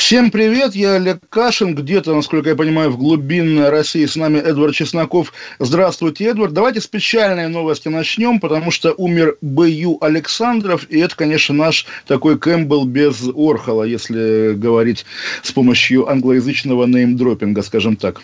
Всем привет, я Олег Кашин, где-то, насколько я понимаю, в глубинной России с нами Эдвард Чесноков. Здравствуйте, Эдвард. Давайте с печальной новости начнем, потому что умер Б.Ю. Александров, и это, конечно, наш такой Кэмпбелл без Орхола, если говорить с помощью англоязычного неймдропинга, скажем так.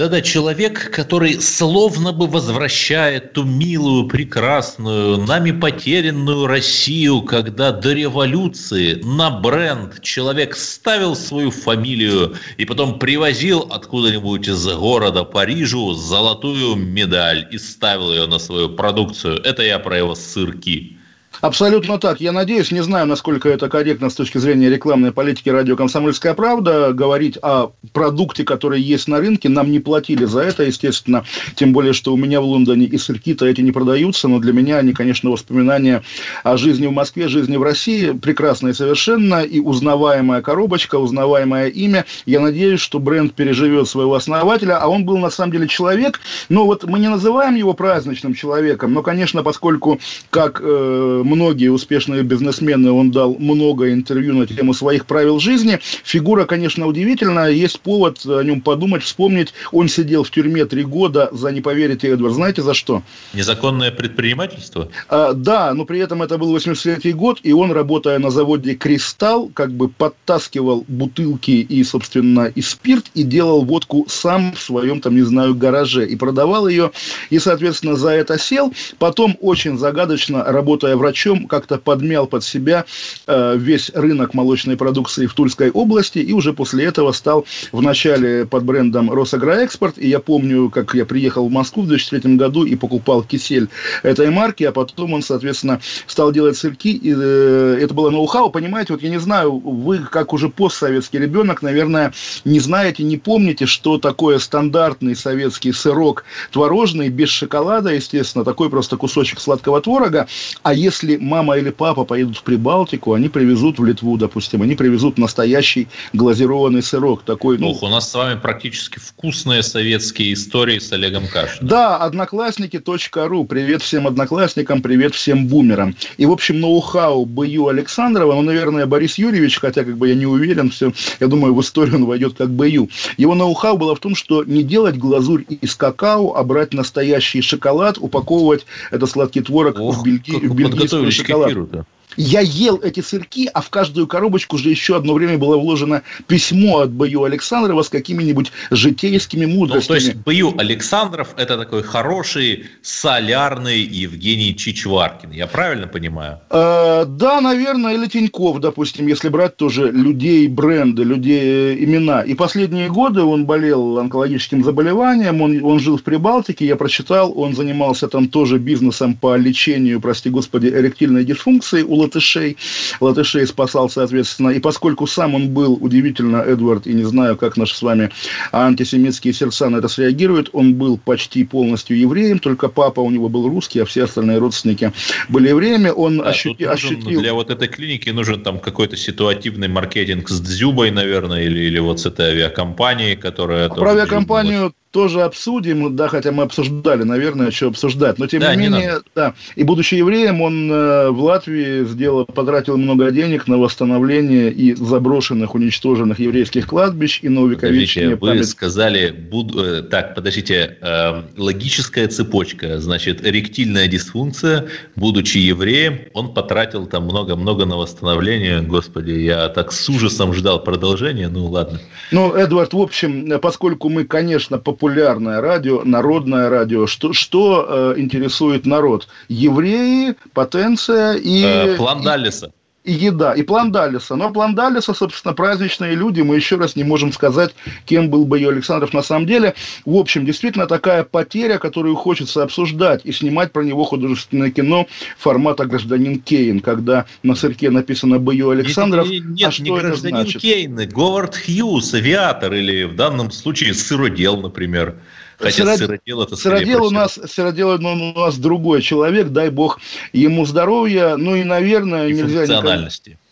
Да-да, человек, который словно бы возвращает ту милую, прекрасную, нами потерянную Россию, когда до революции на бренд человек ставил свою фамилию и потом привозил откуда-нибудь из города Парижу золотую медаль и ставил ее на свою продукцию. Это я про его сырки. Абсолютно так. Я надеюсь, не знаю, насколько это корректно с точки зрения рекламной политики радио «Комсомольская правда». Говорить о продукте, который есть на рынке, нам не платили за это, естественно. Тем более, что у меня в Лондоне и сырки-то эти не продаются, но для меня они, конечно, воспоминания о жизни в Москве, жизни в России прекрасные совершенно. И узнаваемая коробочка, узнаваемое имя. Я надеюсь, что бренд переживет своего основателя, а он был на самом деле человек. Но вот мы не называем его праздничным человеком, но, конечно, поскольку как э, многие успешные бизнесмены, он дал много интервью на тему своих правил жизни. Фигура, конечно, удивительная, есть повод о нем подумать, вспомнить. Он сидел в тюрьме три года за, не поверите, Эдвард, знаете за что? Незаконное предпринимательство? А, да, но при этом это был 83 год, и он, работая на заводе «Кристалл», как бы подтаскивал бутылки и, собственно, и спирт, и делал водку сам в своем, там, не знаю, гараже, и продавал ее, и, соответственно, за это сел. Потом, очень загадочно, работая врачом, как-то подмял под себя э, весь рынок молочной продукции в Тульской области, и уже после этого стал вначале под брендом «Росагроэкспорт», и я помню, как я приехал в Москву в 2003 году и покупал кисель этой марки, а потом он, соответственно, стал делать сырки, и э, это было ноу-хау, понимаете, вот я не знаю, вы, как уже постсоветский ребенок, наверное, не знаете, не помните, что такое стандартный советский сырок творожный, без шоколада, естественно, такой просто кусочек сладкого творога, а если мама или папа поедут в Прибалтику, они привезут в Литву, допустим, они привезут настоящий глазированный сырок, такой, ну... Ух, у нас с вами практически вкусные советские истории с Олегом Кашиным. Да, одноклассники.ру. Привет всем одноклассникам, привет всем бумерам. И, в общем, ноу-хау Б.Ю. Александрова, ну, наверное, Борис Юрьевич, хотя, как бы, я не уверен, все, я думаю, в историю он войдет как Б.Ю. Его ноу-хау было в том, что не делать глазурь из какао, а брать настоящий шоколад, упаковывать этот сладкий творог Ох, в, бельги, в бельгийскую подготовились к эфиру-то. Я ел эти сырки, а в каждую коробочку же еще одно время было вложено письмо от Б.Ю. Александрова с какими-нибудь житейскими Ну, мудростями. то есть Б.Ю. Александров – это такой хороший, солярный Евгений Чичваркин. Я правильно понимаю? Э, да, наверное, или Тиньков, допустим, если брать тоже людей, бренды, людей, э, имена. И последние годы он болел онкологическим заболеванием, он, он жил в Прибалтике, я прочитал, он занимался там тоже бизнесом по лечению, прости господи, эректильной дисфункции у латышей. Латышей спасал, соответственно. И поскольку сам он был, удивительно, Эдвард, и не знаю, как наши с вами антисемитские сердца на это среагируют, он был почти полностью евреем, только папа у него был русский, а все остальные родственники были евреями. Он Да, ощути- нужен- ощутил... Для вот этой клиники нужен там какой-то ситуативный маркетинг с Дзюбой, наверное, или, или вот с этой авиакомпанией, которая... тоже Про авиакомпанию тоже обсудим, да, хотя мы обсуждали, наверное, что обсуждать, но тем Да, не не менее, надо. да, и будучи евреем, он э, в Латвии сделал, потратил много денег на восстановление и заброшенных, уничтоженных еврейских кладбищ и на Подождите, увековечение вы сказали, буд- э, так, подождите, э, логическая цепочка, значит, эректильная дисфункция, будучи евреем, он потратил там много-много на восстановление, господи, я так с ужасом ждал продолжения, ну ладно. Ну, Эдвард, в общем, э, поскольку мы, конечно, популярное радио, народное радио, что, что э, интересует народ? Евреи, потенция и... Э, план Даллеса. И еда, и план Даллеса. Но план Даллеса, собственно, праздничные люди, мы еще раз не можем сказать, кем был бы ее Александров на самом деле. В общем, действительно такая потеря, которую хочется обсуждать и снимать про него художественное кино формата «Гражданин Кейн», когда на сырке написано «Бою Александров», Нет, нет, а что не это гражданин значит? Кейн, Говард Хьюз, авиатор, или в данном случае сыродел, например. Хотя Сырод... Сыродел это Сыродел у нас, Сыродел у нас другой человек, дай бог ему здоровья, ну и, наверное, и нельзя... Функциональности. Никак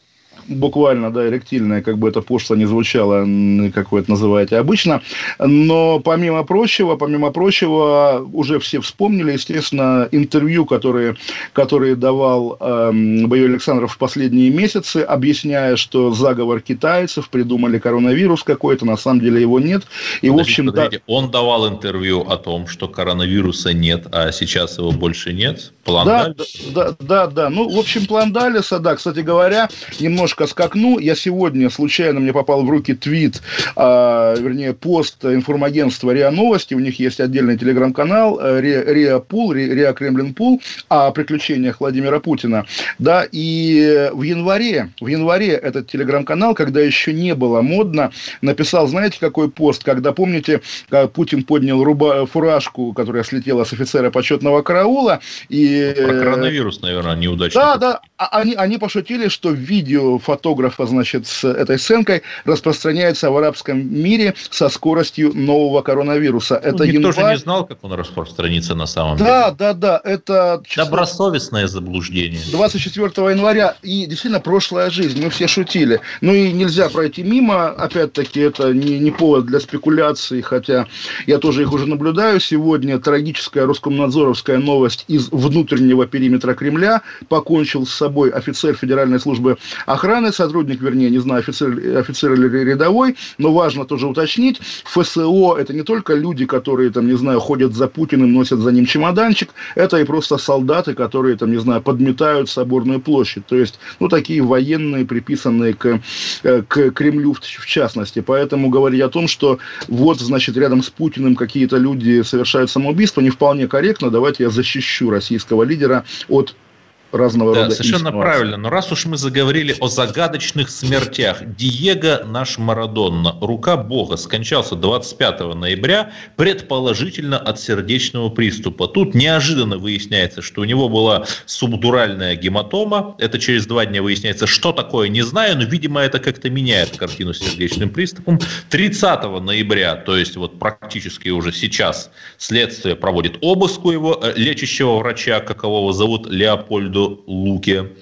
буквально, да, эректильное, как бы это пошло не звучало, как вы это называете обычно. Но помимо прочего, помимо прочего, уже все вспомнили, естественно, интервью, которые, которые давал э, Боевой Александров в последние месяцы, объясняя, что заговор китайцев, придумали коронавирус какой-то, на самом деле его нет. И, подождите, в общем, подождите. Да... Он давал интервью о том, что коронавируса нет, а сейчас его больше нет. План да, да, да, да. Ну, в общем, план Далиса, да, кстати говоря, немножко немножко скакну. Я сегодня случайно мне попал в руки твит, а, вернее, пост информагентства РИА Новости. У них есть отдельный телеграм-канал э, РИА Пул, РИА Кремлин Пул о приключениях Владимира Путина. Да, и в январе, в январе этот телеграм-канал, когда еще не было модно, написал, знаете, какой пост, когда, помните, Путин поднял руба, фуражку, которая слетела с офицера почетного караула, и... Про коронавирус, наверное, неудачно. Да, да, а они, они пошутили, что видео фотографа, значит, с этой сценкой распространяется в арабском мире со скоростью нового коронавируса. Ну, это никто январь... же не знал, как он распространится на самом да, деле. Да, да, да. Это... Добросовестное заблуждение. 24 января. И действительно прошлая жизнь. Мы все шутили. Ну и нельзя пройти мимо. Опять-таки, это не, не повод для спекуляций, хотя я тоже их уже наблюдаю. Сегодня трагическая Роскомнадзоровская новость из внутреннего периметра Кремля. Покончил с собой офицер Федеральной службы охраны охраны, сотрудник, вернее, не знаю, офицер, офицер или рядовой, но важно тоже уточнить, ФСО – это не только люди, которые, там, не знаю, ходят за Путиным, носят за ним чемоданчик, это и просто солдаты, которые, там, не знаю, подметают соборную площадь. То есть, ну, такие военные, приписанные к, э, к Кремлю в, в частности. Поэтому говорить о том, что вот, значит, рядом с Путиным какие-то люди совершают самоубийство, не вполне корректно. Давайте я защищу российского лидера от разного да, рода совершенно инсинуации. правильно. Но раз уж мы заговорили о загадочных смертях, Диего наш Марадонна, рука Бога, скончался 25 ноября, предположительно от сердечного приступа. Тут неожиданно выясняется, что у него была субдуральная гематома. Это через два дня выясняется, что такое, не знаю, но, видимо, это как-то меняет картину с сердечным приступом. 30 ноября, то есть вот практически уже сейчас, следствие проводит обыск у его э, лечащего врача, какового зовут Леопольду Рональду Луке.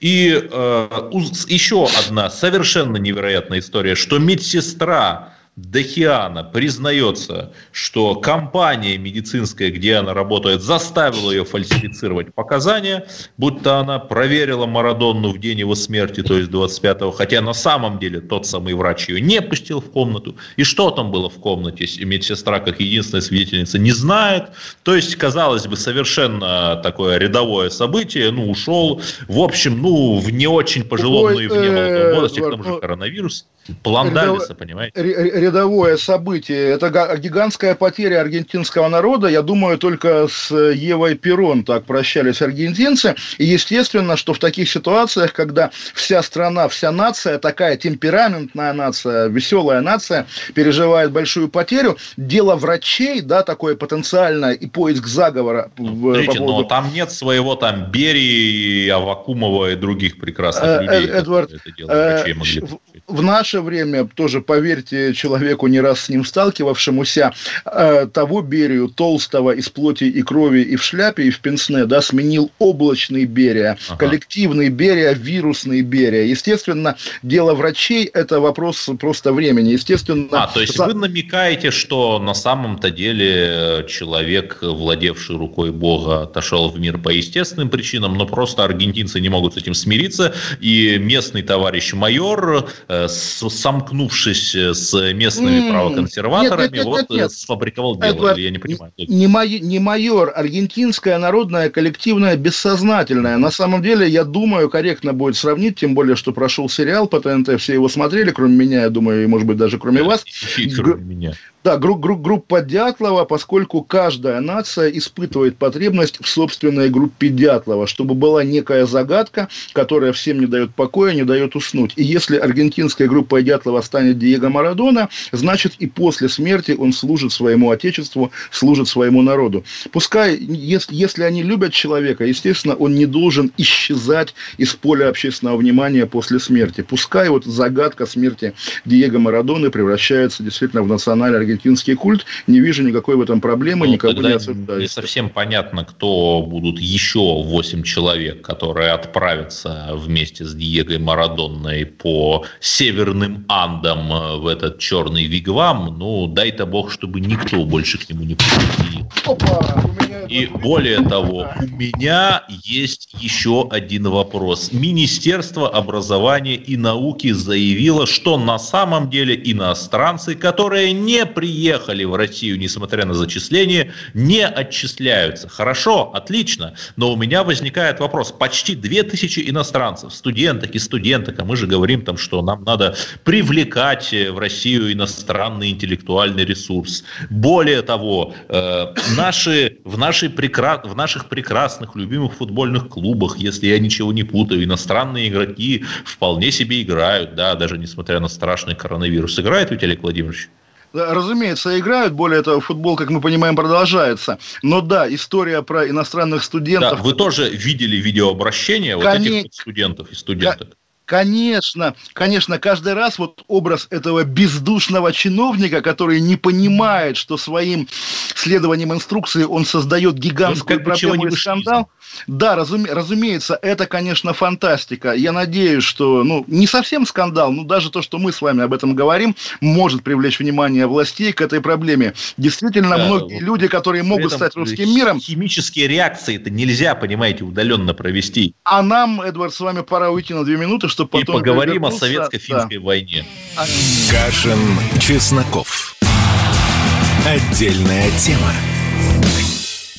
И э, еще одна совершенно невероятная история, что медсестра Дахиана признается, что компания медицинская, где она работает, заставила ее фальсифицировать показания, будто она проверила Марадонну в день его смерти, то есть 25-го, хотя на самом деле тот самый врач ее не пустил в комнату. И что там было в комнате, медсестра, как единственная свидетельница, не знает. То есть, казалось бы, совершенно такое рядовое событие, ну, ушел, в общем, ну, в не очень пожилом, ну и в немолодом возрасте, к тому же коронавирус. План Далиса, понимаете? Рядовое событие. Это гигантская потеря аргентинского народа. Я думаю, только с Евой Перрон так прощались аргентинцы. И естественно, что в таких ситуациях, когда вся страна, вся нация, такая темпераментная нация, веселая нация, переживает большую потерю, дело врачей, да, такое потенциальное, и поиск заговора. Смотрите, по поводу... но там нет своего там Берии, Авакумова и других прекрасных э, людей, Эдвард, это дело врачей могли в наше время, тоже поверьте человеку, не раз с ним сталкивавшемуся, э, того Берию, толстого, из плоти и крови, и в шляпе, и в пенсне, да, сменил облачный Берия, ага. коллективный Берия, вирусный Берия. Естественно, дело врачей – это вопрос просто времени. Естественно... А, то есть за... вы намекаете, что на самом-то деле человек, владевший рукой Бога, отошел в мир по естественным причинам, но просто аргентинцы не могут с этим смириться, и местный товарищ майор э, Э, сомкнувшись э, с местными mm, правоконсерваторами, нет, нет, нет, вот нет, нет. сфабриковал дело, Эдвард, я не понимаю. Не, май, не майор, аргентинская народная коллективная бессознательная. На самом деле, я думаю, корректно будет сравнить, тем более, что прошел сериал по ТНТ, все его смотрели, кроме меня, я думаю, и, может быть, даже кроме да, вас. И кроме меня. Да, групп, групп, группа Дятлова, поскольку каждая нация испытывает потребность в собственной группе Дятлова, чтобы была некая загадка, которая всем не дает покоя, не дает уснуть. И если аргентинская группа Дятлова станет Диего Марадона, значит и после смерти он служит своему отечеству, служит своему народу. Пускай, если, если они любят человека, естественно, он не должен исчезать из поля общественного внимания после смерти. Пускай вот загадка смерти Диего Марадоны превращается действительно в национальный сохранить финский культ, не вижу никакой в этом проблемы, ну, никого не осуждаю. Не совсем понятно, кто будут еще 8 человек, которые отправятся вместе с Диего Марадонной по северным Андам э, в этот черный вигвам. Ну, дай-то бог, чтобы никто больше к нему не приходил. Опа! И более того, у меня есть еще один вопрос. Министерство образования и науки заявило, что на самом деле иностранцы, которые не приехали в Россию, несмотря на зачисление, не отчисляются. Хорошо, отлично, но у меня возникает вопрос. Почти 2000 иностранцев, студенток и студенток, а мы же говорим там, что нам надо привлекать в Россию иностранный интеллектуальный ресурс. Более того, э, наши, в, нашей прекра... в наших прекрасных любимых футбольных клубах, если я ничего не путаю, иностранные игроки вполне себе играют, да, даже несмотря на страшный коронавирус. Играет Олег Владимирович? Разумеется, играют. Более того, футбол, как мы понимаем, продолжается. Но да, история про иностранных студентов... Да, вы тоже видели видеообращение Конец... вот этих студентов и студенток? Конечно, конечно, каждый раз вот образ этого бездушного чиновника, который не понимает, что своим следованием инструкции он создает гигантскую проблему и скандал. Да, разуме, разумеется, это, конечно, фантастика. Я надеюсь, что, ну, не совсем скандал, но даже то, что мы с вами об этом говорим, может привлечь внимание властей к этой проблеме. Действительно, да, многие вот люди, которые могут стать русским миром... Химические реакции это нельзя, понимаете, удаленно провести. А нам, Эдвард, с вами пора уйти на две минуты, чтобы потом... И поговорим о советско-финской да. войне. Кашин, Чесноков. Отдельная тема.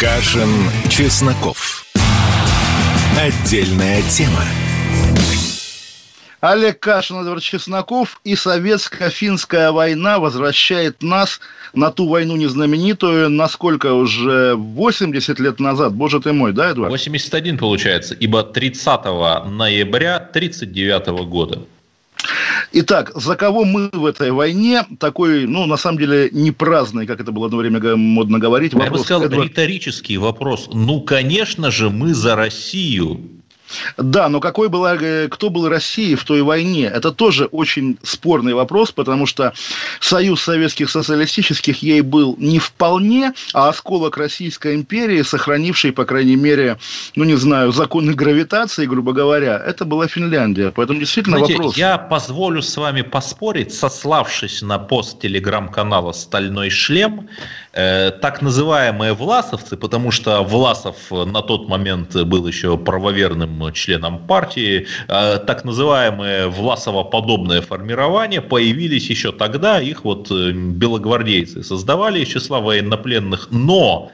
Кашин, Чесноков. Отдельная тема. Олег Кашин, Эдвард Чесноков и советско-финская война возвращает нас на ту войну незнаменитую, насколько уже 80 лет назад, боже ты мой, да, Эдвард? 81 получается, ибо 30 ноября 1939 года. Итак, за кого мы в этой войне? Такой, ну, на самом деле, не праздный, как это было одно время модно говорить. Я бы сказал, Эдвард... риторический вопрос. Ну, конечно же, мы за Россию. Да, но какой была, э, кто был Россией в той войне? Это тоже очень спорный вопрос, потому что Союз Советских Социалистических ей был не вполне, а осколок Российской империи, сохранивший, по крайней мере, ну не знаю, законы гравитации, грубо говоря, это была Финляндия. Поэтому действительно Знаете, вопрос. Я позволю с вами поспорить, сославшись на пост телеграм-канала «Стальной шлем», э, так называемые власовцы, потому что Власов на тот момент был еще правоверным членам партии, э, так называемые Власово-подобные формирования появились еще тогда, их вот э, белогвардейцы создавали из числа военнопленных, но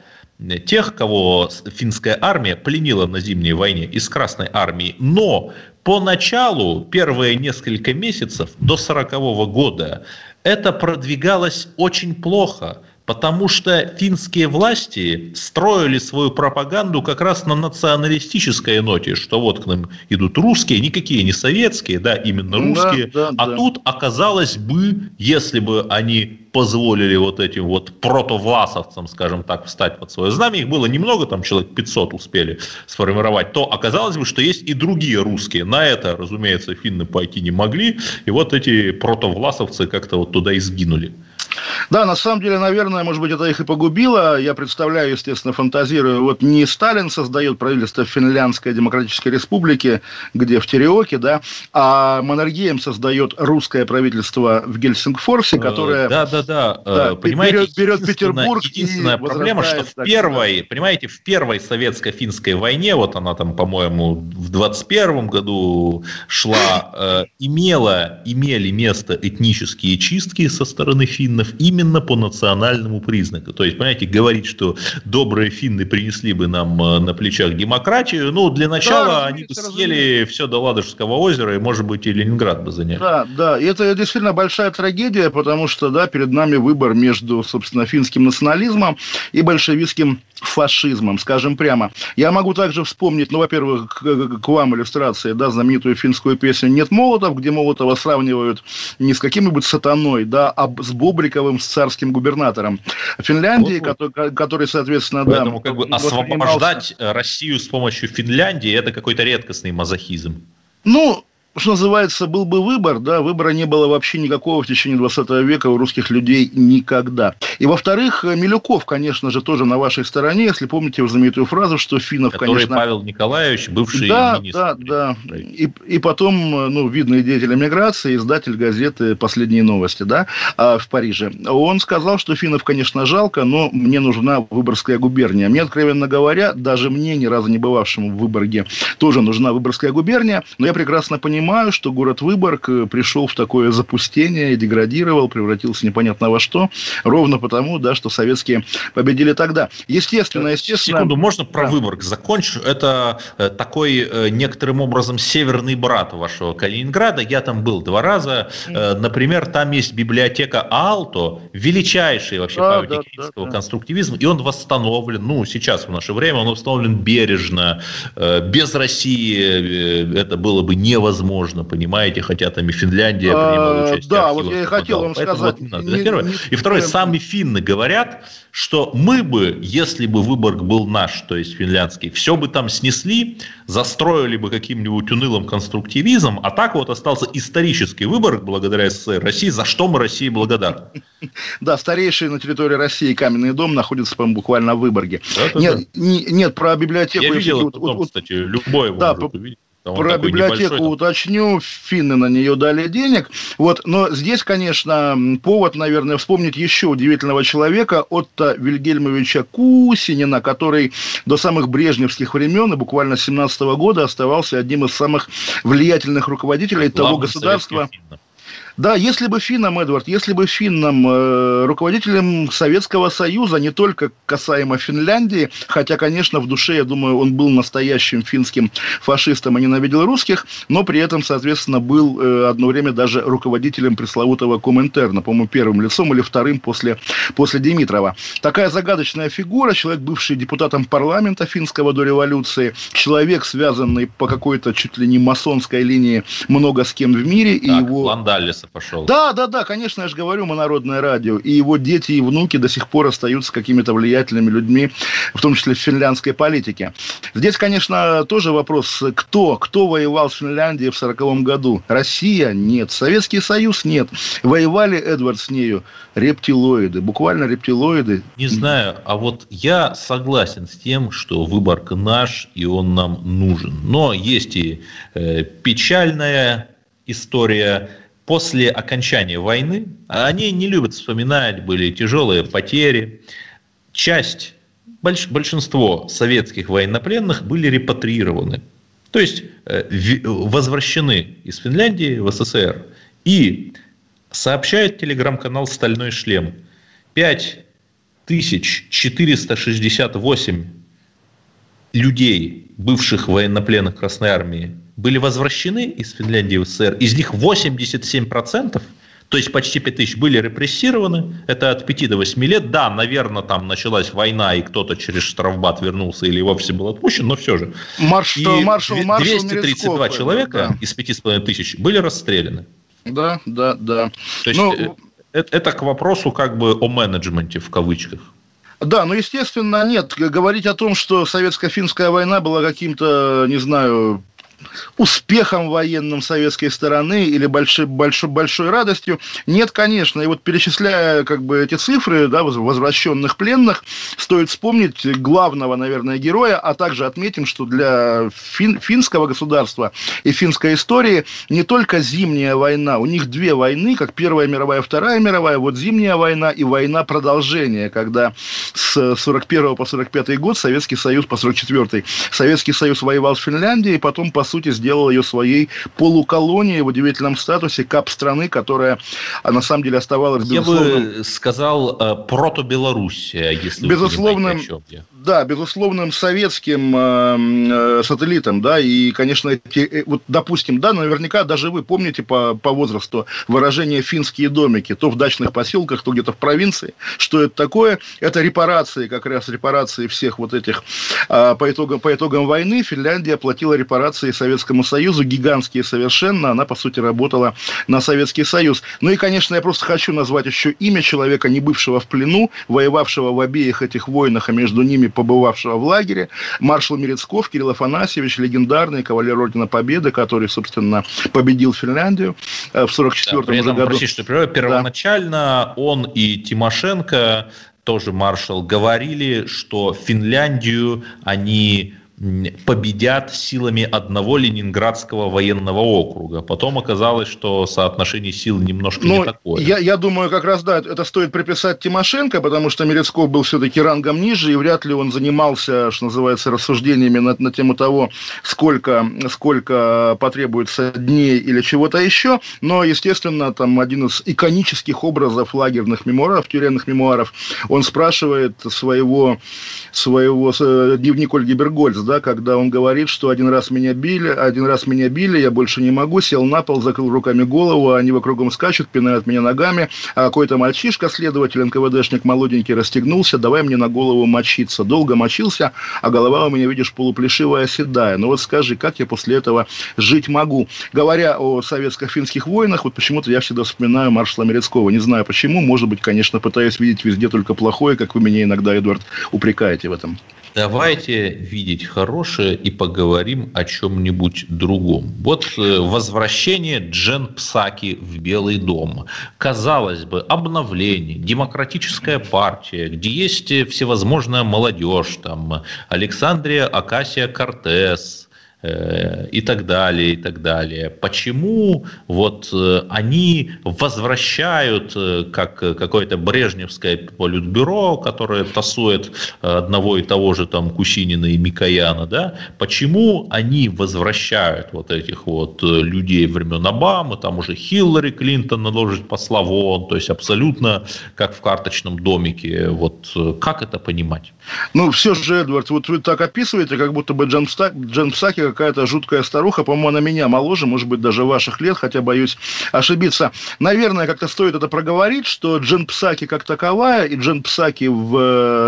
тех, кого финская армия пленила на зимней войне из Красной армии, но поначалу, первые несколько месяцев до 40 года, это продвигалось очень плохо потому что финские власти строили свою пропаганду как раз на националистической ноте, что вот к нам идут русские, никакие не советские, да, именно русские. Да, да, а да. тут оказалось бы, если бы они позволили вот этим вот протовласовцам, скажем так, встать под свое знамя, их было немного, там человек 500 успели сформировать, то оказалось бы, что есть и другие русские. На это, разумеется, финны пойти не могли, и вот эти протовласовцы как-то вот туда и сгинули. Да, на самом деле, наверное, может быть, это их и погубило. Я представляю, естественно, фантазирую. Вот не Сталин создает правительство Финляндской Демократической Республики, где в Тереоке, да, а Монаргием создает русское правительство в Гельсингфорсе, э, которое... Да, да, да. да понимаете, берет, берет Петербург Единственная проблема, что в первой, понимаете, в первой советско-финской войне, вот она там, по-моему, в 21 году шла, э, имела, имели место этнические чистки со стороны финнов, именно по национальному признаку. То есть, понимаете, говорить, что добрые финны принесли бы нам э, на плечах демократию, ну, для начала да, они бы съели разумеется. все до Ладожского озера, и, может быть, и Ленинград бы заняли. Да, да, это действительно большая трагедия, потому что, да, перед нами выбор между, собственно, финским национализмом и большевистским фашизмом, скажем прямо. Я могу также вспомнить, ну, во-первых, к, к вам иллюстрации, да, знаменитую финскую песню «Нет Молотов», где Молотова сравнивают не с каким-нибудь сатаной, да, а с Бобриковым, с царским губернатором Финляндии, вот, который, который, соответственно, Поэтому, да... как бы освобождать Россию с помощью Финляндии – это какой-то редкостный мазохизм. Ну, что называется, был бы выбор, да, выбора не было вообще никакого в течение 20 века у русских людей никогда. И, во-вторых, Милюков, конечно же, тоже на вашей стороне, если помните его знаменитую фразу, что Финнов, Который конечно... Павел Николаевич, бывший да, министр. Да, да, и, и потом, ну, видный деятель эмиграции, издатель газеты «Последние новости», да, а, в Париже. Он сказал, что Финнов, конечно, жалко, но мне нужна Выборгская губерния. Мне, откровенно говоря, даже мне, ни разу не бывавшему в Выборге, тоже нужна Выборгская губерния, но я прекрасно понимаю, понимаю, что город Выборг э, пришел в такое запустение, деградировал, превратился непонятно во что, ровно потому, да, что советские победили тогда. Естественно, естественно... Секунду, можно про да. Выборг закончу? Это э, такой э, некоторым образом северный брат вашего Калининграда. Я там был два раза. Например, там есть библиотека Алто, величайший вообще да, памятник да, да, да. конструктивизма, и он восстановлен, ну, сейчас в наше время, он восстановлен бережно. Без России это было бы невозможно можно, понимаете, хотя там и Финляндия принимала а, участие. Да, вот я и хотел вам сказать. Вот не. Не, первое. Не, и второе, сами финны говорят, что мы бы, если бы Выборг был наш, то есть финляндский, все бы там снесли, застроили бы каким-нибудь унылым конструктивизмом, а так вот остался исторический Выборг благодаря СССР России, за что мы России благодарны. Да, старейший на территории России каменный дом находится, по-моему, буквально в Выборге. нет, нет, про библиотеку... Я видел кстати, любой его может увидеть. Про библиотеку небольшой, уточню, финны на нее дали денег. Вот, но здесь, конечно, повод, наверное, вспомнить еще удивительного человека Отто Вильгельмовича Кусинина, который до самых брежневских времен и буквально 17 года оставался одним из самых влиятельных руководителей того государства. Финнов да, если бы финнам, Эдвард, если бы финнам, э, руководителем Советского Союза, не только касаемо Финляндии, хотя, конечно, в душе, я думаю, он был настоящим финским фашистом и ненавидел русских, но при этом, соответственно, был э, одно время даже руководителем пресловутого Коминтерна, по-моему, первым лицом или вторым после, после Димитрова. Такая загадочная фигура, человек, бывший депутатом парламента финского до революции, человек, связанный по какой-то чуть ли не масонской линии много с кем в мире. Так, и его... Ландалис пошел. Да, да, да, конечно, я же говорю, мы народное радио. И его дети и внуки до сих пор остаются какими-то влиятельными людьми, в том числе в финляндской политике. Здесь, конечно, тоже вопрос, кто, кто воевал с Финляндией в 40 году? Россия? Нет. Советский Союз? Нет. Воевали, Эдвард, с нею рептилоиды, буквально рептилоиды. Не знаю, а вот я согласен с тем, что Выборг наш, и он нам нужен. Но есть и э, печальная история после окончания войны, они не любят вспоминать, были тяжелые потери. Часть, больш, большинство советских военнопленных были репатриированы, то есть э, возвращены из Финляндии в СССР. И сообщает телеграм-канал «Стальной шлем», 5468 людей, бывших военнопленных Красной Армии, были возвращены из Финляндии в СССР, из них 87%, то есть почти 5 тысяч были репрессированы, это от 5 до 8 лет. Да, наверное, там началась война, и кто-то через штрафбат вернулся или вовсе был отпущен, но все же. Марш, и маршал, маршал 232 Мерецков, человека да. из 5,5 тысяч были расстреляны. Да, да, да. То есть, ну, это, э, это к вопросу как бы о менеджменте в кавычках. Да, ну, естественно, нет. Говорить о том, что советско-финская война была каким-то, не знаю, успехом военным советской стороны или большой, большой, большой радостью. Нет, конечно. И вот перечисляя как бы эти цифры да, возвращенных пленных, стоит вспомнить главного, наверное, героя, а также отметим, что для фин, финского государства и финской истории не только зимняя война, у них две войны, как Первая мировая, Вторая мировая, вот зимняя война и война продолжения, когда с 41 по 45 год Советский Союз, по 44 Советский Союз воевал с Финляндией, потом по сути, сделал ее своей полуколонией в удивительном статусе кап-страны, которая а, на самом деле оставалась безусловно... Я бы сказал э, прото-Белоруссия, если безусловно, вы понимаете, о чем я да, безусловным советским э, э, сателлитом, да, и, конечно, эти, э, вот, допустим, да, наверняка даже вы помните по, по возрасту выражение «финские домики», то в дачных поселках, то где-то в провинции. Что это такое? Это репарации, как раз репарации всех вот этих, э, по, итогам, по итогам войны Финляндия платила репарации Советскому Союзу, гигантские совершенно, она, по сути, работала на Советский Союз. Ну и, конечно, я просто хочу назвать еще имя человека, не бывшего в плену, воевавшего в обеих этих войнах, а между ними побывавшего в лагере, маршал Мерецков, Кирилл Афанасьевич, легендарный кавалер Ордена Победы, который, собственно, победил Финляндию э, в 44 да, этом, году. Простите, что первоначально да. он и Тимошенко тоже маршал, говорили, что Финляндию они победят силами одного Ленинградского военного округа. Потом оказалось, что соотношение сил немножко ну, не такое. Я, я думаю, как раз, да, это стоит приписать Тимошенко, потому что Мерецков был все-таки рангом ниже, и вряд ли он занимался, что называется, рассуждениями на, на тему того, сколько, сколько потребуется дней или чего-то еще. Но, естественно, там один из иконических образов лагерных мемуаров, тюремных мемуаров, он спрашивает своего, своего э, дневник Ольги Бергольц, да, когда он говорит, что один раз меня били, один раз меня били, я больше не могу, сел на пол, закрыл руками голову, они вокруг скачут, пинают меня ногами, а какой-то мальчишка, следователь, НКВДшник молоденький, расстегнулся, давай мне на голову мочиться. Долго мочился, а голова у меня, видишь, полуплешивая, седая. Ну вот скажи, как я после этого жить могу? Говоря о советско-финских войнах, вот почему-то я всегда вспоминаю маршала Мерецкого. Не знаю почему, может быть, конечно, пытаюсь видеть везде только плохое, как вы меня иногда, Эдуард, упрекаете в этом. Давайте видеть хорошее и поговорим о чем-нибудь другом. Вот э, возвращение Джен Псаки в Белый дом. Казалось бы, обновление, демократическая партия, где есть всевозможная молодежь, там Александрия Акасия Кортес, Э, и так далее, и так далее. Почему вот э, они возвращают, э, как какое-то брежневское политбюро, которое тасует одного и того же там Кусинина и Микояна, да, почему они возвращают вот этих вот людей времен Обамы, там уже Хиллари Клинтон наложит посла вон, то есть абсолютно как в карточном домике, вот как это понимать? Ну, все же, Эдвард, вот вы так описываете, как будто бы Джен Псаки какая-то жуткая старуха, по-моему, она меня моложе, может быть, даже ваших лет, хотя боюсь ошибиться. Наверное, как-то стоит это проговорить, что Джен Псаки как таковая и Джен Псаки в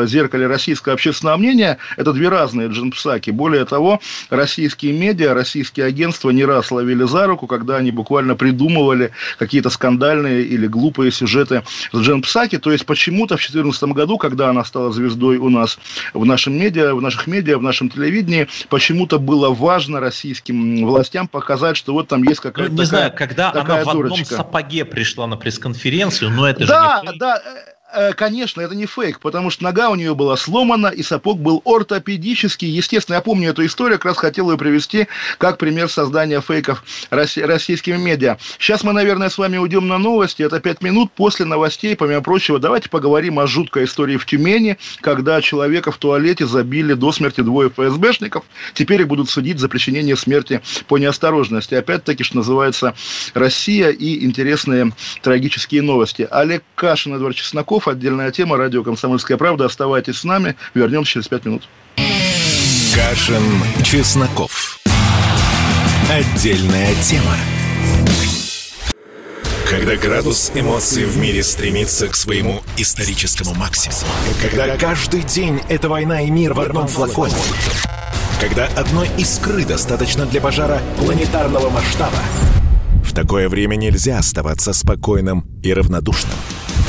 э, зеркале российского общественного мнения – это две разные Джен Псаки. Более того, российские медиа, российские агентства не раз ловили за руку, когда они буквально придумывали какие-то скандальные или глупые сюжеты с Джен Псаки. То есть, почему-то в 2014 году, когда она стала звездой у нас в нашем медиа, в наших медиа, в нашем телевидении, почему-то было важно важно российским властям показать, что вот там есть какая-то ну, не такая, знаю, когда такая она в одном сапоге пришла на пресс-конференцию, но это да, же не Да, да, Э, конечно, это не фейк, потому что нога у нее была сломана, и сапог был ортопедический. Естественно, я помню эту историю, как раз хотел ее привести как пример создания фейков российскими медиа. Сейчас мы, наверное, с вами уйдем на новости. Это пять минут после новостей, помимо прочего. Давайте поговорим о жуткой истории в Тюмени, когда человека в туалете забили до смерти двое ФСБшников. Теперь их будут судить за причинение смерти по неосторожности. Опять-таки, что называется, Россия и интересные трагические новости. Олег Кашин, Эдвард Чесноков, Песков. Отдельная тема. Радио «Комсомольская правда». Оставайтесь с нами. Вернемся через пять минут. Кашин, Чесноков. Отдельная тема. Когда градус эмоций в мире стремится к своему историческому максимуму. Когда каждый день это война и мир в одном флаконе. Когда одной искры достаточно для пожара планетарного масштаба. В такое время нельзя оставаться спокойным и равнодушным.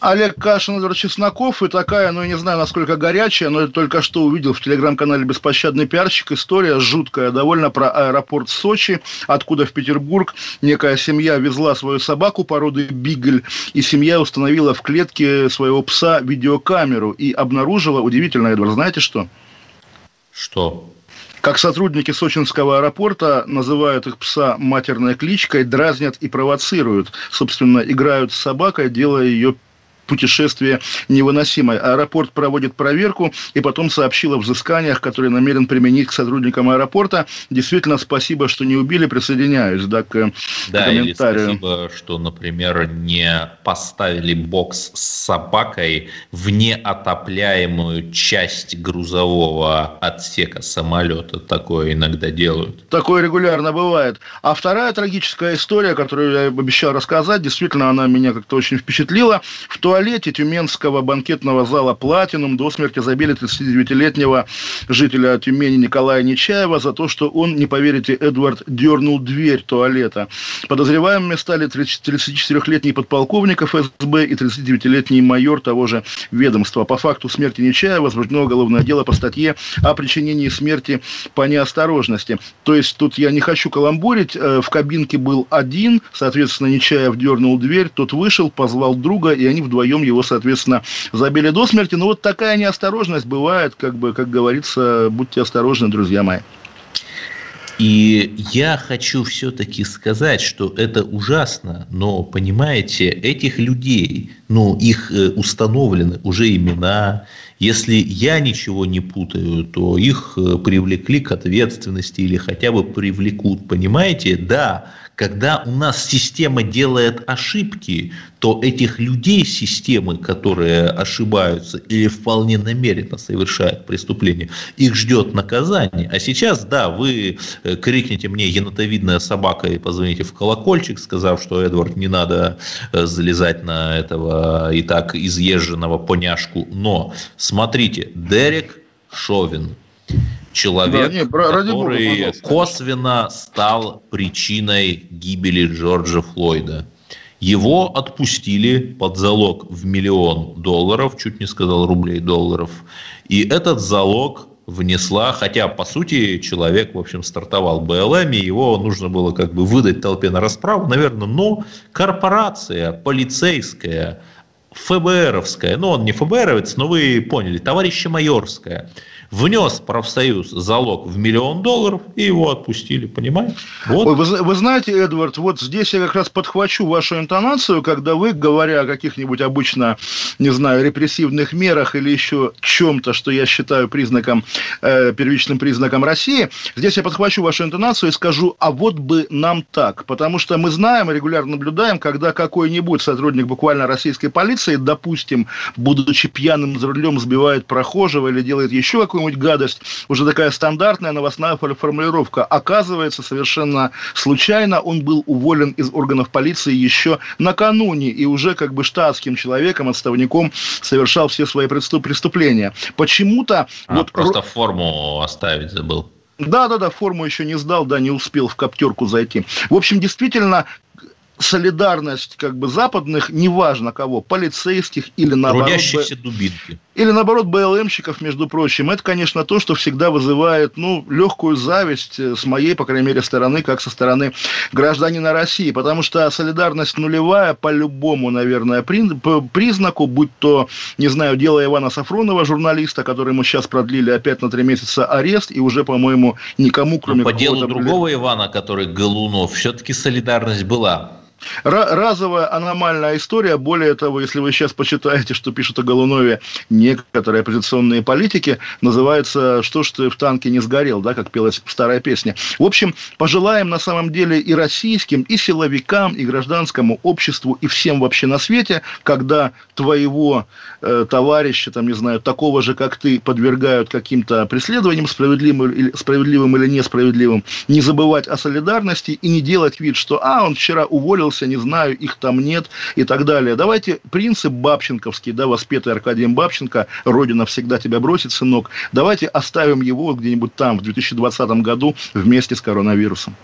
Олег Кашин, Эдвард Чесноков, и такая, ну, я не знаю, насколько горячая, но я только что увидел в телеграм-канале «Беспощадный пиарщик» история жуткая, довольно про аэропорт Сочи, откуда в Петербург некая семья везла свою собаку породы Бигль, и семья установила в клетке своего пса видеокамеру и обнаружила, удивительно, Эдвард, знаете что? Что? как сотрудники сочинского аэропорта называют их пса матерной кличкой, дразнят и провоцируют. Собственно, играют с собакой, делая ее путешествие невыносимое. Аэропорт проводит проверку и потом сообщил о взысканиях, которые намерен применить к сотрудникам аэропорта. Действительно, спасибо, что не убили, присоединяюсь да, к да, комментарию. Или спасибо, что, например, не поставили бокс с собакой в неотопляемую часть грузового отсека самолета. Такое иногда делают. Такое регулярно бывает. А вторая трагическая история, которую я обещал рассказать, действительно, она меня как-то очень впечатлила. В то туалете тюменского банкетного зала «Платинум» до смерти забили 39-летнего жителя Тюмени Николая Нечаева за то, что он, не поверите, Эдвард дернул дверь туалета. Подозреваемыми стали 34-летний подполковник ФСБ и 39-летний майор того же ведомства. По факту смерти Нечаева возбуждено уголовное дело по статье о причинении смерти по неосторожности. То есть тут я не хочу каламбурить. Э, в кабинке был один, соответственно, Нечаев дернул дверь, тот вышел, позвал друга, и они вдвоем вдвоем его, соответственно, забили до смерти. Но вот такая неосторожность бывает, как бы, как говорится, будьте осторожны, друзья мои. И я хочу все-таки сказать, что это ужасно, но, понимаете, этих людей, ну, их э, установлены уже имена. Если я ничего не путаю, то их э, привлекли к ответственности или хотя бы привлекут, понимаете? Да, когда у нас система делает ошибки, то этих людей системы, которые ошибаются или вполне намеренно совершают преступление, их ждет наказание. А сейчас, да, вы э, крикнете мне енотовидная собака и позвоните в колокольчик, сказав, что Эдвард не надо э, залезать на этого и так изъезженного поняшку. Но смотрите, Дерек Шовин, человек, да, не, который Бога, косвенно стал причиной гибели Джорджа Флойда. Его отпустили под залог в миллион долларов, чуть не сказал рублей долларов. И этот залог внесла, хотя, по сути, человек, в общем, стартовал БЛМ, и его нужно было как бы выдать толпе на расправу, наверное, но корпорация полицейская, ФБРовская, ну, он не ФБРовец, но вы поняли, товарища майорская – внес профсоюз залог в миллион долларов, и его отпустили, понимаете? Вот. Ой, вы, вы знаете, Эдвард, вот здесь я как раз подхвачу вашу интонацию, когда вы, говоря о каких-нибудь обычно, не знаю, репрессивных мерах или еще чем-то, что я считаю признаком, э, первичным признаком России, здесь я подхвачу вашу интонацию и скажу, а вот бы нам так, потому что мы знаем и регулярно наблюдаем, когда какой-нибудь сотрудник буквально российской полиции, допустим, будучи пьяным за рулем, сбивает прохожего или делает еще какую какую-нибудь гадость, уже такая стандартная новостная формулировка. Оказывается, совершенно случайно он был уволен из органов полиции еще накануне и уже как бы штатским человеком, отставником совершал все свои преступления. Почему-то... А, вот... Просто форму оставить забыл. Да, да, да, форму еще не сдал, да, не успел в коптерку зайти. В общем, действительно, солидарность как бы западных, неважно кого, полицейских или наоборот... Трудящихся дубинки. Или наоборот БЛМщиков, между прочим. Это, конечно, то, что всегда вызывает ну, легкую зависть э, с моей, по крайней мере, стороны, как со стороны гражданина России. Потому что солидарность нулевая по любому, наверное, признаку, будь то, не знаю, дело Ивана Сафронова, журналиста, который мы сейчас продлили опять на три месяца арест, и уже, по-моему, никому, кроме... Но по делу другого Ивана, который Голунов, все-таки солидарность была. Разовая аномальная история. Более того, если вы сейчас почитаете, что пишут о Голунове некоторые оппозиционные политики, называется «Что ж ты в танке не сгорел», да, как пелась старая песня. В общем, пожелаем на самом деле и российским, и силовикам, и гражданскому обществу, и всем вообще на свете, когда твоего э, товарища, там, не знаю, такого же, как ты, подвергают каким-то преследованиям, справедливым или, справедливым или несправедливым, не забывать о солидарности и не делать вид, что, а, он вчера уволился, уволился, не знаю, их там нет и так далее. Давайте принцип Бабченковский, да, воспетый Аркадием Бабченко, «Родина всегда тебя бросит, сынок», давайте оставим его где-нибудь там в 2020 году вместе с коронавирусом.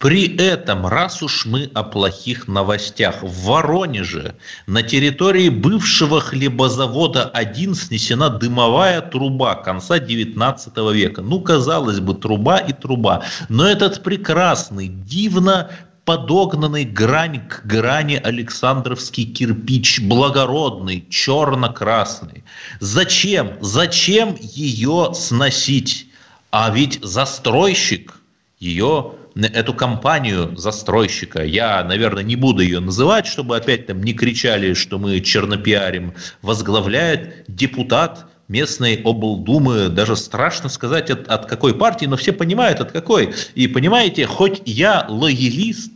При этом, раз уж мы о плохих новостях, в Воронеже на территории бывшего хлебозавода 1 снесена дымовая труба конца 19 века. Ну, казалось бы, труба и труба. Но этот прекрасный, дивно подогнанный грань к грани Александровский кирпич, благородный, черно-красный. Зачем? Зачем ее сносить? А ведь застройщик ее эту компанию застройщика, я, наверное, не буду ее называть, чтобы опять там не кричали, что мы чернопиарим, возглавляет депутат местной облдумы, даже страшно сказать от, от какой партии, но все понимают от какой. И понимаете, хоть я лоялист,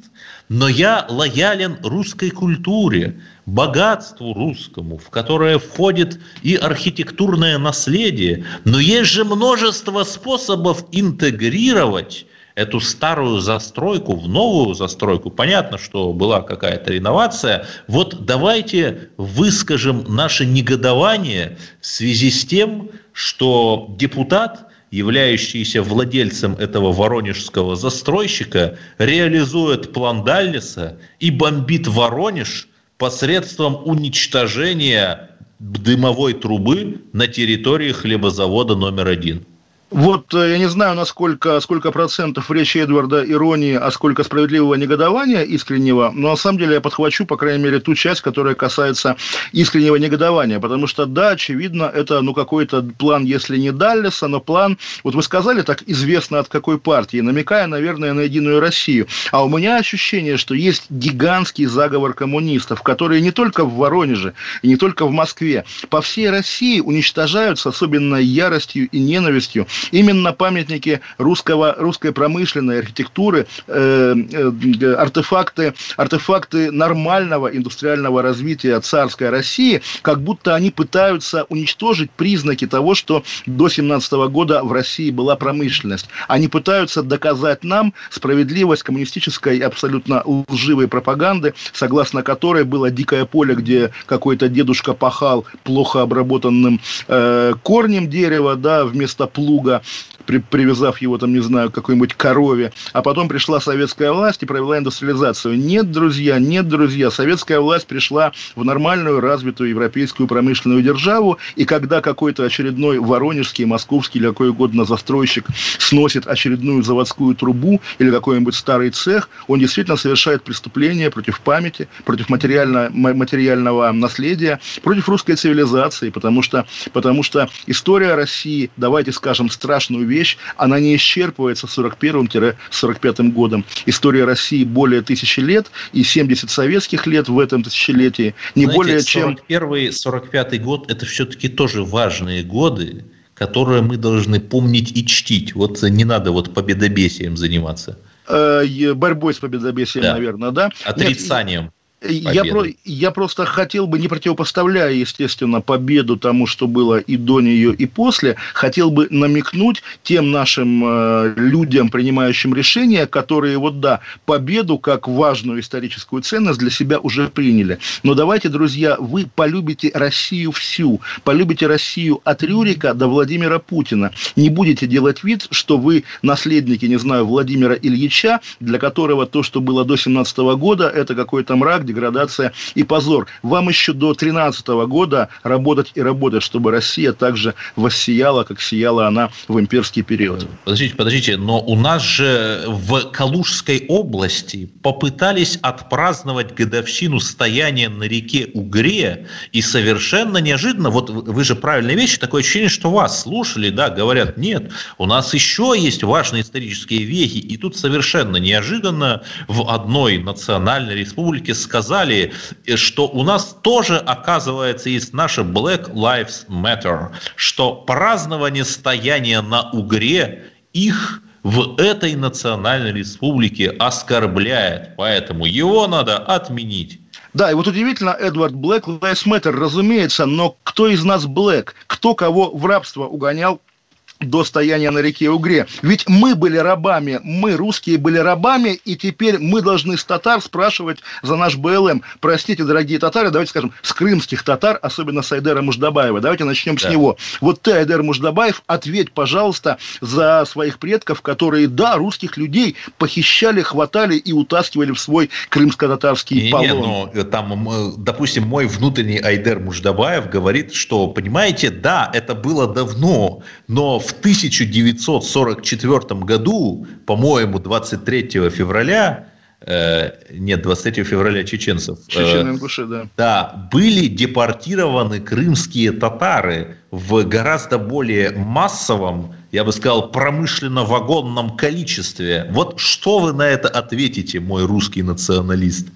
но я лоялен русской культуре, богатству русскому, в которое входит и архитектурное наследие. Но есть же множество способов интегрировать эту старую застройку в новую застройку. Понятно, что была какая-то реновация. Вот давайте выскажем наше негодование в связи с тем, что депутат, являющийся владельцем этого воронежского застройщика, реализует план Даллиса и бомбит Воронеж посредством уничтожения дымовой трубы на территории хлебозавода номер один. Вот э, я не знаю, насколько сколько процентов речи Эдварда иронии, а сколько справедливого негодования искреннего, но на самом деле я подхвачу, по крайней мере, ту часть, которая касается искреннего негодования, потому что, да, очевидно, это, ну, какой-то план, если не Даллеса, но план, вот вы сказали так известно от какой партии, намекая, наверное, на Единую Россию, а у меня ощущение, что есть гигантский заговор коммунистов, которые не только в Воронеже и не только в Москве, по всей России уничтожают с особенной яростью и ненавистью именно памятники русского, русской промышленной архитектуры, э, э, артефакты, артефакты нормального индустриального развития царской России, как будто они пытаются уничтожить признаки того, что до 17 года в России была промышленность. Они пытаются доказать нам справедливость коммунистической абсолютно лживой пропаганды, согласно которой было дикое поле, где какой-то дедушка пахал плохо обработанным э, корнем дерева, да, вместо плуга, друга, при, привязав его, там, не знаю, к какой-нибудь корове, а потом пришла советская власть и провела индустриализацию. Нет, друзья, нет, друзья, советская власть пришла в нормальную, развитую европейскую промышленную державу, и когда какой-то очередной воронежский, московский или какой угодно застройщик сносит очередную заводскую трубу или какой-нибудь старый цех, он действительно совершает преступление против памяти, против материально, материального наследия, против русской цивилизации, потому что, потому что история России, давайте скажем, страшную вещь, она не исчерпывается 41-45 годом. История России более тысячи лет, и 70 советских лет в этом тысячелетии, не Знаете, более чем... 41-45 год – это все-таки тоже важные годы, которые мы должны помнить и чтить. Вот не надо вот победобесием заниматься. Э, борьбой с победобесием, да. наверное, да? Отрицанием. Нет, я, про, я просто хотел бы, не противопоставляя, естественно, победу тому, что было и до нее, и после, хотел бы намекнуть тем нашим э, людям, принимающим решения, которые, вот да, победу как важную историческую ценность для себя уже приняли. Но давайте, друзья, вы полюбите Россию всю, полюбите Россию от Рюрика до Владимира Путина. Не будете делать вид, что вы наследники, не знаю, Владимира Ильича, для которого то, что было до 17 года, это какой-то мрак, деградация и позор. Вам еще до 2013 года работать и работать, чтобы Россия также воссияла, как сияла она в имперский период. Подождите, подождите, но у нас же в Калужской области попытались отпраздновать годовщину стояния на реке Угре, и совершенно неожиданно, вот вы же правильные вещи, такое ощущение, что вас слушали, да, говорят, нет, у нас еще есть важные исторические вехи, и тут совершенно неожиданно в одной национальной республике сказали, сказали, что у нас тоже, оказывается, есть наша Black Lives Matter, что празднование стояния на Угре их в этой национальной республике оскорбляет, поэтому его надо отменить. Да, и вот удивительно, Эдвард Блэк, Lives Matter, разумеется, но кто из нас Блэк? Кто кого в рабство угонял до стояния на реке Угре. Ведь мы были рабами, мы, русские, были рабами, и теперь мы должны с татар спрашивать за наш БЛМ. Простите, дорогие татары, давайте скажем, с крымских татар, особенно с Айдера Муждабаева. Давайте начнем да. с него. Вот ты, Айдер Муждабаев, ответь, пожалуйста, за своих предков, которые, да, русских людей похищали, хватали и утаскивали в свой крымско-татарский полон. Не, но э, там, допустим, мой внутренний Айдер Муждабаев говорит, что, понимаете, да, это было давно, но в 1944 году, по-моему, 23 февраля, э, нет, 23 февраля чеченцев. Чечены э, да. Да, были депортированы крымские татары в гораздо более массовом, я бы сказал, промышленно-вагонном количестве. Вот что вы на это ответите, мой русский националист?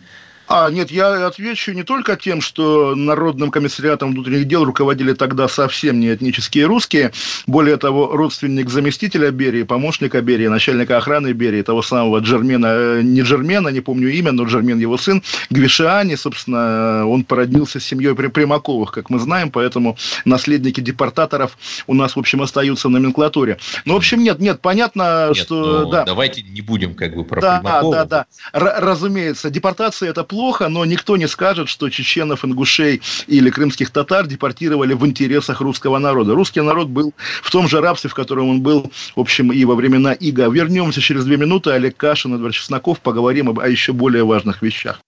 А, нет, я отвечу не только тем, что Народным комиссариатом внутренних дел руководили тогда совсем не этнические русские. Более того, родственник заместителя Берии, помощника Берии, начальника охраны Берии, того самого Джермена, э, не Джермена, не помню имя, но Джермен его сын, Гвишиани, собственно, он породнился с семьей Примаковых, как мы знаем, поэтому наследники депортаторов у нас, в общем, остаются в номенклатуре. Ну, в общем, нет, нет, понятно, нет, что... Ну, да. Давайте не будем как бы про да, Примаковых. Да, да, да. Разумеется, депортация – это плохо, плохо, но никто не скажет, что чеченов, ингушей или крымских татар депортировали в интересах русского народа. Русский народ был в том же рабстве, в котором он был, в общем, и во времена Ига. Вернемся через две минуты. Олег Кашин, Эдвард Чесноков. Поговорим об, о еще более важных вещах.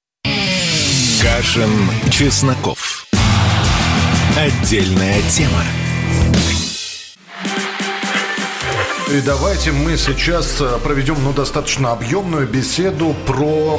Кашин, Чесноков. Отдельная тема. И давайте мы сейчас э, проведем ну, достаточно объемную беседу про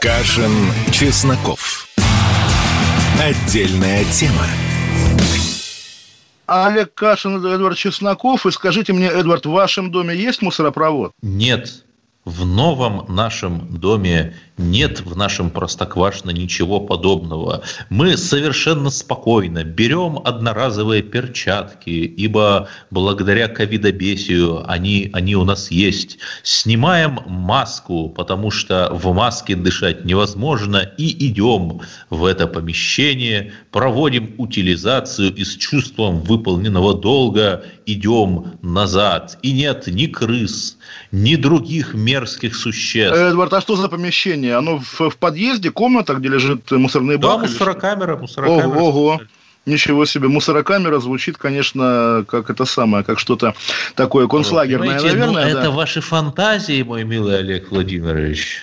Кашин, Чесноков. Отдельная тема. Олег Кашин, Эдвард Чесноков. И скажите мне, Эдвард, в вашем доме есть мусоропровод? Нет. В новом нашем доме нет в нашем Простоквашино ничего подобного. Мы совершенно спокойно берем одноразовые перчатки, ибо благодаря ковидобесию они, они у нас есть. Снимаем маску, потому что в маске дышать невозможно, и идем в это помещение, проводим утилизацию и с чувством выполненного долга идем назад. И нет ни крыс, ни других мерзких существ. Эдвард, а что за помещение? Оно в, в подъезде, комната, где лежит мусорный бак? Да, мусорокамера, мусорокамера. Ого, ого. Ничего себе. Мусорокамера звучит, конечно, как это самое, как что-то такое концлагерное, Понимаете, ну, наверное. Ну, да. это ваши фантазии, мой милый Олег Владимирович.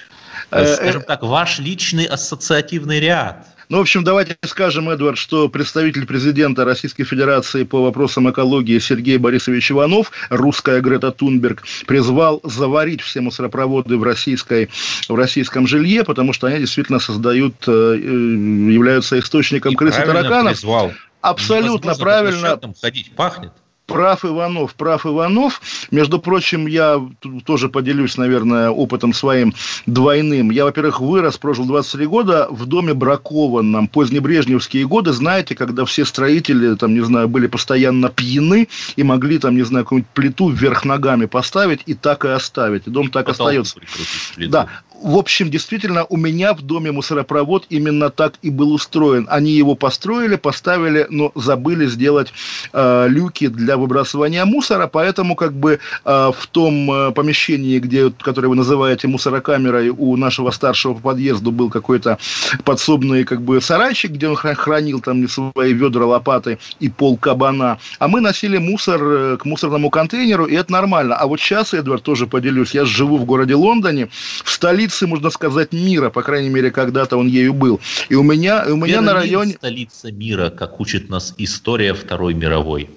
Э, э, Скажем так, ваш личный ассоциативный ряд. Ну, в общем, давайте скажем, Эдвард, что представитель президента Российской Федерации по вопросам экологии Сергей Борисович Иванов, русская Грета Тунберг, призвал заварить все мусоропроводы в, российской, в российском жилье, потому что они действительно создают, э, э, являются источником И крыс и тараканов. Призвал. Абсолютно правильно. Ходить пахнет. Прав Иванов, прав Иванов. Между прочим, я тоже поделюсь, наверное, опытом своим двойным. Я, во-первых, вырос, прожил 23 года в доме бракованном. Позднебрежневские годы, знаете, когда все строители, там, не знаю, были постоянно пьяны и могли, там, не знаю, какую-нибудь плиту вверх ногами поставить и так и оставить. И дом так Потом остается. Да, в общем, действительно, у меня в доме мусоропровод именно так и был устроен. Они его построили, поставили, но забыли сделать э, люки для выбрасывания мусора, поэтому как бы э, в том э, помещении, где, которое вы называете мусорокамерой, у нашего старшего по подъезду был какой-то подсобный как бы сарайчик, где он хранил там свои ведра, лопаты и пол кабана, а мы носили мусор э, к мусорному контейнеру, и это нормально. А вот сейчас, Эдвард, тоже поделюсь, я живу в городе Лондоне, в столице столицы, можно сказать, мира, по крайней мере, когда-то он ею был. И у меня, и у меня на районе... столица мира, как учит нас история Второй мировой.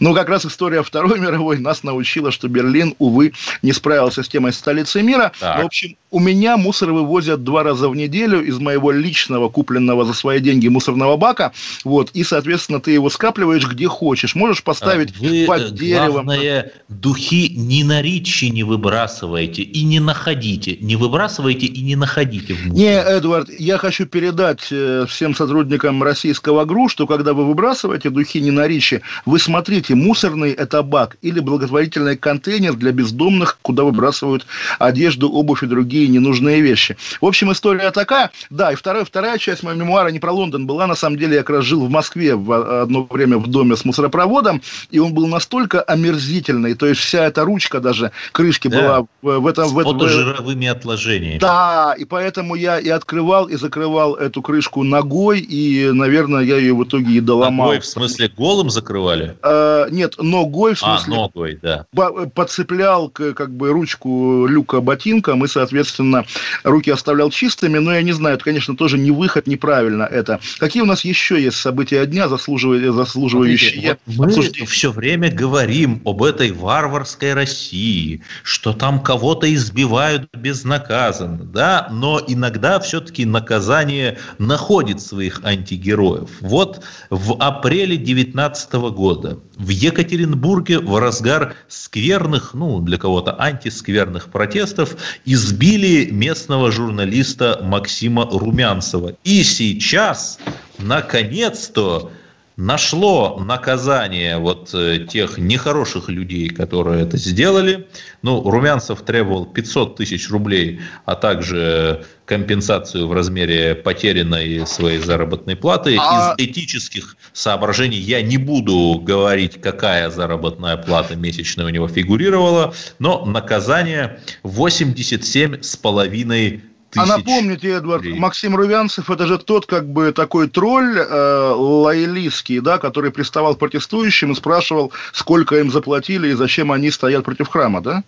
Но как раз история Второй мировой нас научила, что Берлин, увы, не справился с темой столицы мира. Так. В общем, у меня мусор вывозят два раза в неделю из моего личного, купленного за свои деньги мусорного бака. Вот, и, соответственно, ты его скапливаешь где хочешь. Можешь поставить а Вы, под деревом. Главное, духи ни на ричи не выбрасывайте и не находите. Не выбрасывайте и не находите в мусор. Не, Эдвард, я хочу передать э, всем сотрудникам российского ГРУ, что когда вы выбрасываете духи не на ричи, вы смотрите, мусорный это бак или благотворительный контейнер для бездомных, куда выбрасывают одежду, обувь и другие ненужные вещи. В общем, история такая. Да, и вторая, вторая часть моего мемуара не про Лондон была. На самом деле, я как раз жил в Москве в одно время в доме с мусоропроводом, и он был настолько омерзительный, то есть вся эта ручка даже крышки да. была в, в этом... С в фотожировыми отложениями. Да, и поэтому я и открывал, и закрывал эту крышку ногой, и, наверное, я ее в итоге и доломал. Ногой, в смысле, голым закрывали? А, нет, ногой, в а, смысле... А, ногой, да. Подцеплял как бы ручку люка ботинком и, соответственно, руки оставлял чистыми, но я не знаю, это, конечно, тоже не выход, неправильно это. Какие у нас еще есть события дня, заслуживающие, заслуживающие вот мы все время говорим об этой варварской России, что там кого-то избивают безнаказанно, да, но иногда все-таки наказание находит своих антигероев. Вот в апреле 2019 года в Екатеринбурге в разгар скверных, ну, для кого-то антискверных протестов избили местного журналиста Максима Румянцева. И сейчас, наконец-то, нашло наказание вот э, тех нехороших людей, которые это сделали. Ну, Румянцев требовал 500 тысяч рублей, а также компенсацию в размере потерянной своей заработной платы. А... Из этических соображений я не буду говорить, какая заработная плата месячная у него фигурировала, но наказание 87 с половиной тысяч. А напомните, Эдвард, рублей. Максим Рувянцев, это же тот как бы такой тролль э, лоялистский, да, который приставал к протестующим и спрашивал, сколько им заплатили и зачем они стоят против храма, да?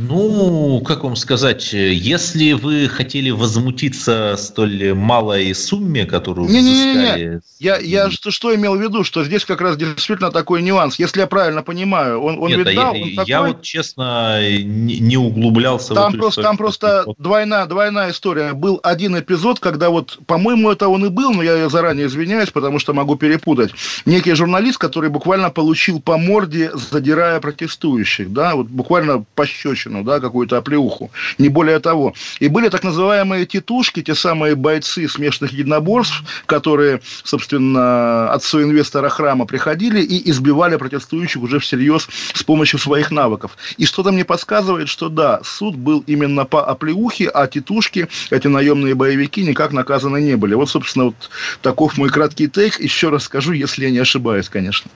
Ну, как вам сказать, если вы хотели возмутиться столь малой сумме, которую не, взыскали... Не, не, не. Я, я что, что имел в виду, что здесь как раз действительно такой нюанс. Если я правильно понимаю, он, он Нет, ведь дал, я, он такой... я вот, честно, не, не углублялся там в эту просто, Там просто двойная, двойная история. Был один эпизод, когда вот, по-моему, это он и был, но я заранее извиняюсь, потому что могу перепутать. Некий журналист, который буквально получил по морде, задирая протестующих, да, вот буквально пощечину пощечину, да, какую-то оплеуху, не более того. И были так называемые титушки, те самые бойцы смешанных единоборств, которые, собственно, от инвестора храма приходили и избивали протестующих уже всерьез с помощью своих навыков. И что-то мне подсказывает, что да, суд был именно по оплеухе, а титушки, эти наемные боевики, никак наказаны не были. Вот, собственно, вот таков мой краткий тейк. Еще раз скажу, если я не ошибаюсь, конечно.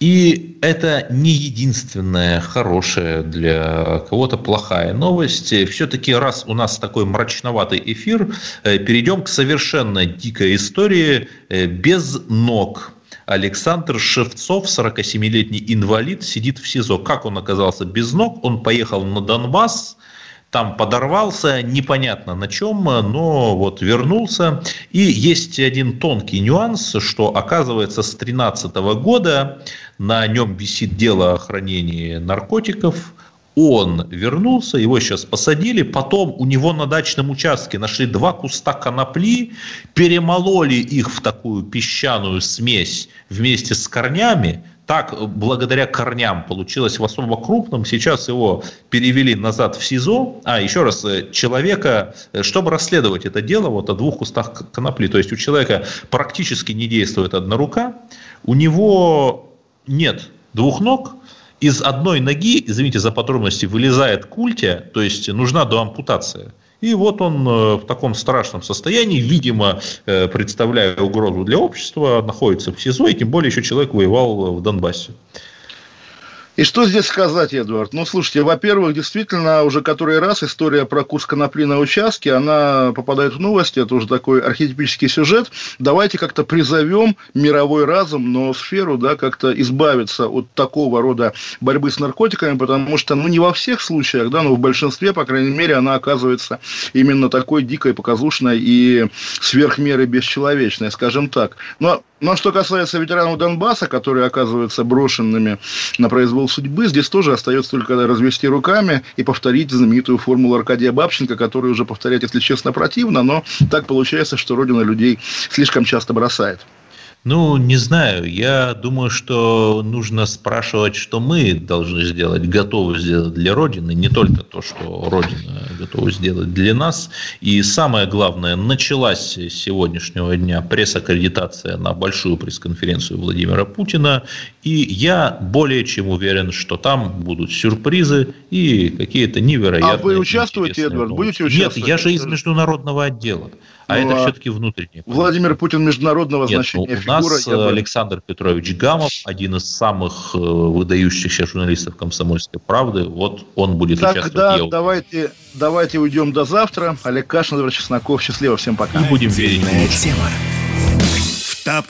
И это не единственная хорошая для кого-то плохая новость. Все-таки раз у нас такой мрачноватый эфир, э, перейдем к совершенно дикой истории э, без ног. Александр Шевцов, 47-летний инвалид, сидит в СИЗО. Как он оказался без ног? Он поехал на Донбасс, там подорвался, непонятно на чем, но вот вернулся. И есть один тонкий нюанс, что оказывается с 2013 года на нем висит дело о хранении наркотиков, он вернулся, его сейчас посадили, потом у него на дачном участке нашли два куста конопли, перемололи их в такую песчаную смесь вместе с корнями, так, благодаря корням получилось в особо крупном. Сейчас его перевели назад в СИЗО. А, еще раз, э, человека, э, чтобы расследовать это дело, вот о двух кустах конопли, то есть у человека практически не действует одна рука, у него нет двух ног, из одной ноги, извините за подробности, вылезает культя, то есть нужна доампутация. И вот он э, в таком страшном состоянии, видимо, э, представляя угрозу для общества, находится в СИЗО, и тем более еще человек воевал в Донбассе. И что здесь сказать, Эдуард? Ну, слушайте, во-первых, действительно, уже который раз история про курс конопли на участке, она попадает в новости, это уже такой архетипический сюжет. Давайте как-то призовем мировой разум, но сферу, да, как-то избавиться от такого рода борьбы с наркотиками, потому что, ну, не во всех случаях, да, но в большинстве, по крайней мере, она оказывается именно такой дикой, показушной и сверх меры бесчеловечной, скажем так. Но Но что касается ветеранов Донбасса, которые оказываются брошенными на произвол судьбы, здесь тоже остается только развести руками и повторить знаменитую формулу Аркадия Бабченко, которую уже повторять, если честно, противно, но так получается, что Родина людей слишком часто бросает. Ну, не знаю. Я думаю, что нужно спрашивать, что мы должны сделать, готовы сделать для Родины, не только то, что Родина готова сделать для нас. И самое главное, началась с сегодняшнего дня пресс-аккредитация на большую пресс-конференцию Владимира Путина. И я более чем уверен, что там будут сюрпризы и какие-то невероятные... А вы участвуете, Эдвард? Будете участвовать? Нет, я же из международного отдела. А ну, это все-таки внутреннее. Владимир Путин международного Нет, значения ну, у нас фигура, Александр Петрович Гамов, один из самых э, выдающихся журналистов «Комсомольской правды». Вот он будет Тогда участвовать. Тогда давайте, давайте уйдем до завтра. Олег Кашин, Чесноков. Счастливо, всем пока. И будем верить. Тема.